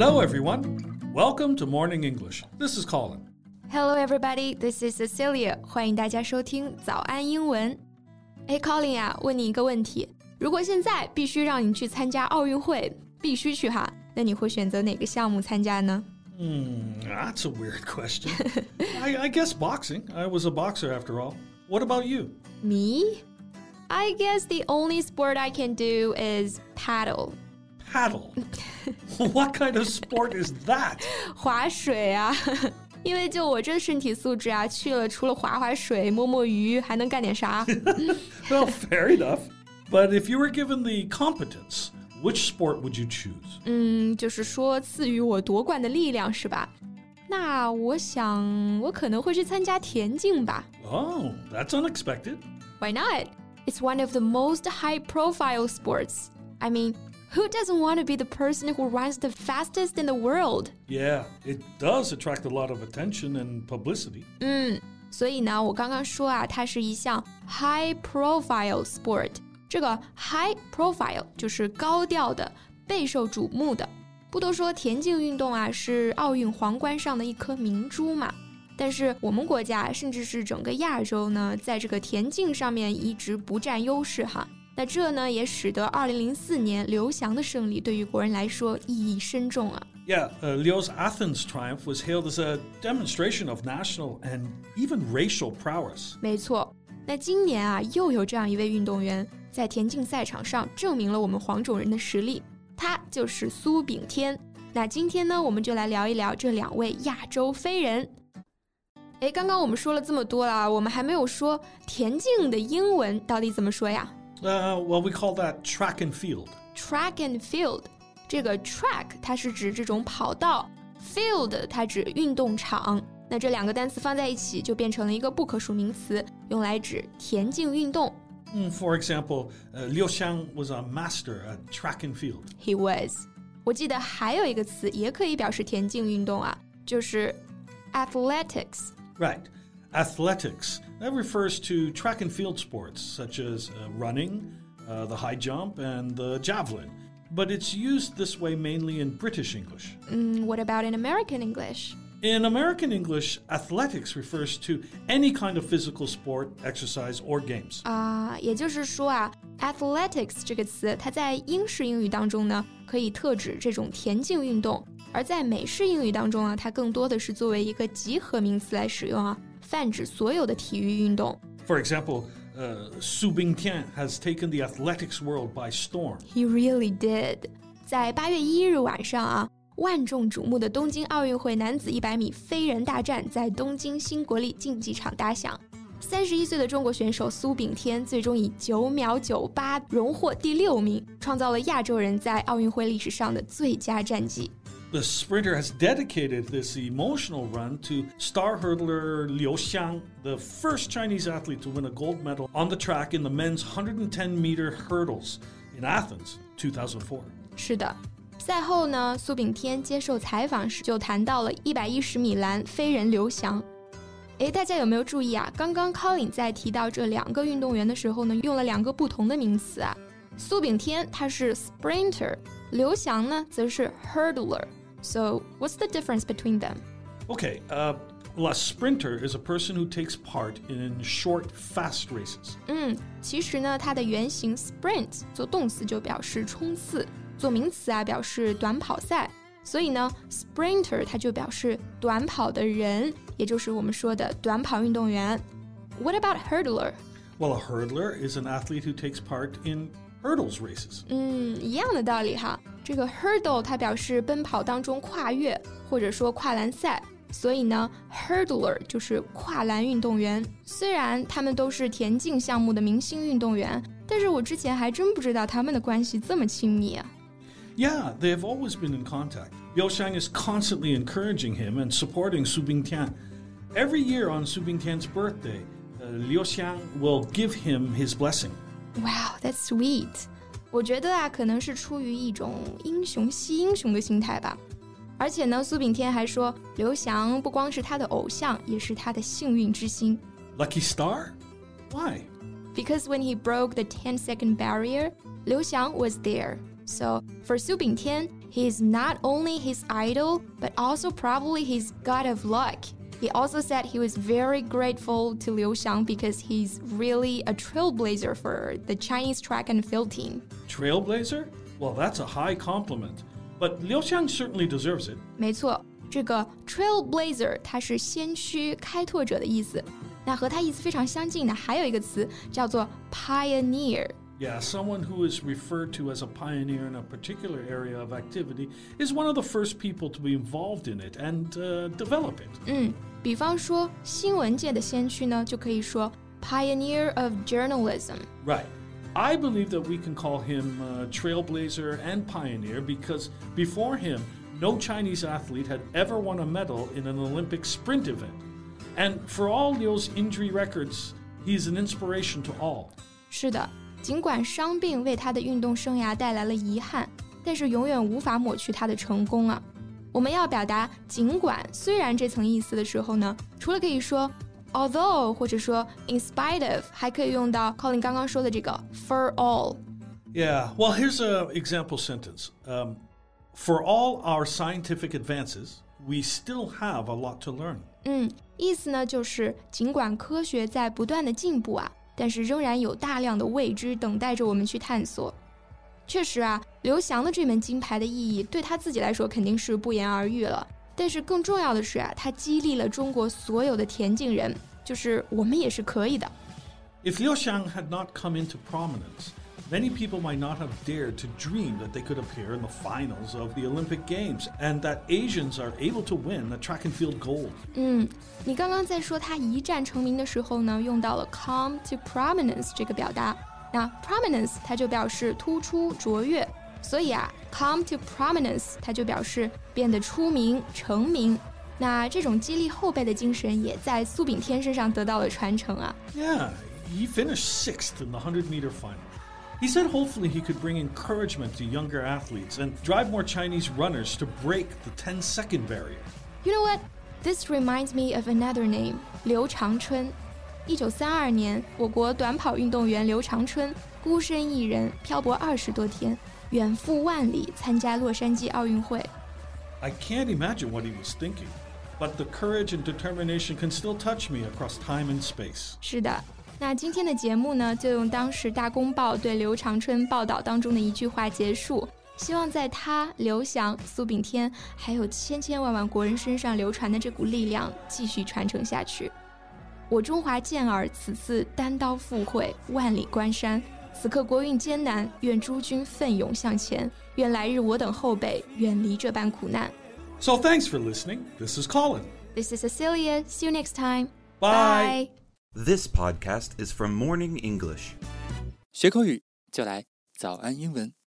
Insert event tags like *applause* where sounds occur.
Hello, everyone. Welcome to Morning English. This is Colin. Hello, everybody. This is Cecilia. 欢迎大家收听早安英文。哎，Colin 啊，问你一个问题：如果现在必须让你去参加奥运会，必须去哈，那你会选择哪个项目参加呢？Hmm, that's a weird question. *laughs* I, I guess boxing. I was a boxer after all. What about you? Me? I guess the only sport I can do is paddle. Paddle. *laughs* what kind of sport is that? 划水啊。因为就我这身体素质啊，去了除了划划水、摸摸鱼，还能干点啥well, fair *laughs* *laughs* enough. But if you were given the competence, which sport would you choose? 嗯，就是说赐予我夺冠的力量是吧？那我想我可能会去参加田径吧。Oh, that's unexpected. Why not? It's one of the most high-profile sports. I mean, who doesn't want to be the person who runs the fastest in the world? Yeah, it does attract a lot of attention and publicity. 嗯，所以呢，我刚刚说啊，它是一项 high profile sport。这个 high profile 就是高调的、备受瞩目的。不都说田径运动啊是奥运皇冠上的一颗明珠嘛？但是我们国家甚至是整个亚洲呢，在这个田径上面一直不占优势哈。 那这呢，也使得2004年刘翔的胜利对于国人来说意义深重啊。Yeah, uh, Leo's Athens triumph was hailed as a demonstration of national and even racial prowess. 没错，那今年啊，又有这样一位运动员在田径赛场上证明了我们黄种人的实力，他就是苏炳添。那今天呢，我们就来聊一聊这两位亚洲飞人。哎，刚刚我们说了这么多了，我们还没有说田径的英文到底怎么说呀 ？uh, well, we call that track and field. Track and field，这个 track 它是指这种跑道，field 它指运动场。那这两个单词放在一起，就变成了一个不可数名词，用来指田径运动。Mm, for example, uh, Liu Xiang was a master at track and field. He was. 我记得还有一个词也可以表示田径运动啊，就是 athletics。Right. Athletics. That refers to track and field sports such as uh, running, uh, the high jump, and the javelin. But it's used this way mainly in British English. Mm, what about in American English? In American English, athletics refers to any kind of physical sport, exercise, or games. 啊，也就是说啊，athletics 这个词，它在英式英语当中呢，可以特指这种田径运动；而在美式英语当中啊，它更多的是作为一个集合名词来使用啊。 泛指所有的体育运动。For example, uh, Su Bingtian has taken the athletics world by storm. He really did. 在八月一日晚上啊，万众瞩目的东京奥运会男子一百米飞人大战在东京新国立竞技场打响。三十一岁的中国选手苏炳添最终以九秒九八荣获第六名，创造了亚洲人在奥运会历史上的最佳战绩。the sprinter has dedicated this emotional run to star hurdler Liu Xiang, the first Chinese athlete to win a gold medal on the track in the men's 110 meter hurdles in Athens 2004. 是的。赛后呢，苏炳添接受采访时就谈到了一百一十米栏飞人刘翔。诶，大家有没有注意啊？刚刚 Colin 在提到这两个运动员的时候呢，用了两个不同的名词啊。苏炳添他是 sprinter，刘翔呢则是 hurdler。 so, what's the difference between them? Okay, uh, well, a sprinter is a person who takes part in short, fast races. 嗯，其实呢，它的原型 sprint 做动词就表示冲刺，做名词啊表示短跑赛。所以呢，sprinter 它就表示短跑的人，也就是我们说的短跑运动员。What about hurdler? Well, a hurdler is an athlete who takes part in hurdles races。嗯，一样的道理哈。这个 hurdle 它表示奔跑当中跨越，或者说跨栏赛。所以呢，hurdler 就是跨栏运动员。虽然他们都是田径项目的明星运动员，但是我之前还真不知道他们的关系这么亲密啊。Yeah, they have always been in contact. Liu Xiang is constantly encouraging him and supporting Su Bingtian. Every year on Su Bingtian's birthday, uh, Liu Xiang will give him his blessing. Wow, that's sweet. 我觉得啊，可能是出于一种英雄惜英雄的心态吧。而且呢，苏炳添还说，刘翔不光是他的偶像，也是他的幸运之星。Lucky star? Why? Because when he broke the 10-second barrier, Liu Xiang was there. So for Su Bingtian, he is not only his idol, but also probably his god of luck. He also said he was very grateful to Liu Xiang because he's really a trailblazer for the Chinese track and field team. Trailblazer? Well, that's a high compliment. But Liu Xiang certainly deserves it. 没错，这个 trailblazer 它是先驱、开拓者的意思。那和它意思非常相近的还有一个词叫做 pioneer。yeah, someone who is referred to as a pioneer in a particular area of activity is one of the first people to be involved in it and uh, develop it. 嗯， 比方说新闻界的先驱呢，就可以说 pioneer of journalism. Right. I believe that we can call him a trailblazer and pioneer because before him, no Chinese athlete had ever won a medal in an Olympic sprint event. And for all Liu's injury records, he's an inspiration to all. 是的。尽管伤病为他的运动生涯带来了遗憾，但是永远无法抹去他的成功啊！ 我们要表达“尽管”“虽然”这层意思的时候呢，除了可以说 although 或者说 in spite of，还可以用到 Colin 刚刚说的这个 for all。Yeah, well, here's an example sentence. Um, for all our scientific advances, we still have a lot to learn. 嗯，意思呢就是尽管科学在不断的进步啊。但是仍然有大量的未知等待着我们去探索。 确实啊，刘翔的这枚金牌的意义对他自己来说肯定是不言而喻了。但是更重要的是啊，他激励了中国所有的田径人，就是我们也是可以的。If Liu Xiang had not come into prominence. Many people might not have dared to dream that they could appear in the finals of the Olympic Games and that Asians are able to win the track and field gold. 嗯，你刚刚在说他一战成名的时候呢，用到了 come to prominence 这个表达。 那 prominence 它就表示突出、卓越，所以啊，come to prominence 它就表示变得出名、成名。那这种激励后辈的精神也在苏炳添身上得到了传承啊。Yeah, he finished sixth in the 100 meter final. He said hopefully he could bring encouragement to younger athletes and drive more Chinese runners to break the 10 second barrier. You know what? This reminds me of another name, 刘长春。 一九三二年，我国短跑运动员刘长春孤身一人漂泊二十多天，远赴万里参加洛杉矶奥运会。I can't imagine what he was thinking, but the courage and determination can still touch me across time and space. 是的，那今天的节目呢，就用当时《大公报》对刘长春报道当中的一句话结束。希望在他、刘翔、苏炳添，还有千千万万国人身上流传的这股力量继续传承下去。我中华健儿此次单刀赴会，万里关山。此刻国运艰难，愿诸君奋勇向前。愿来日我等后辈远离这般苦难。So thanks for listening. This is Colin. This is Cecilia. See you next time. Bye. This podcast is from Morning English. 学口语就来早安英文。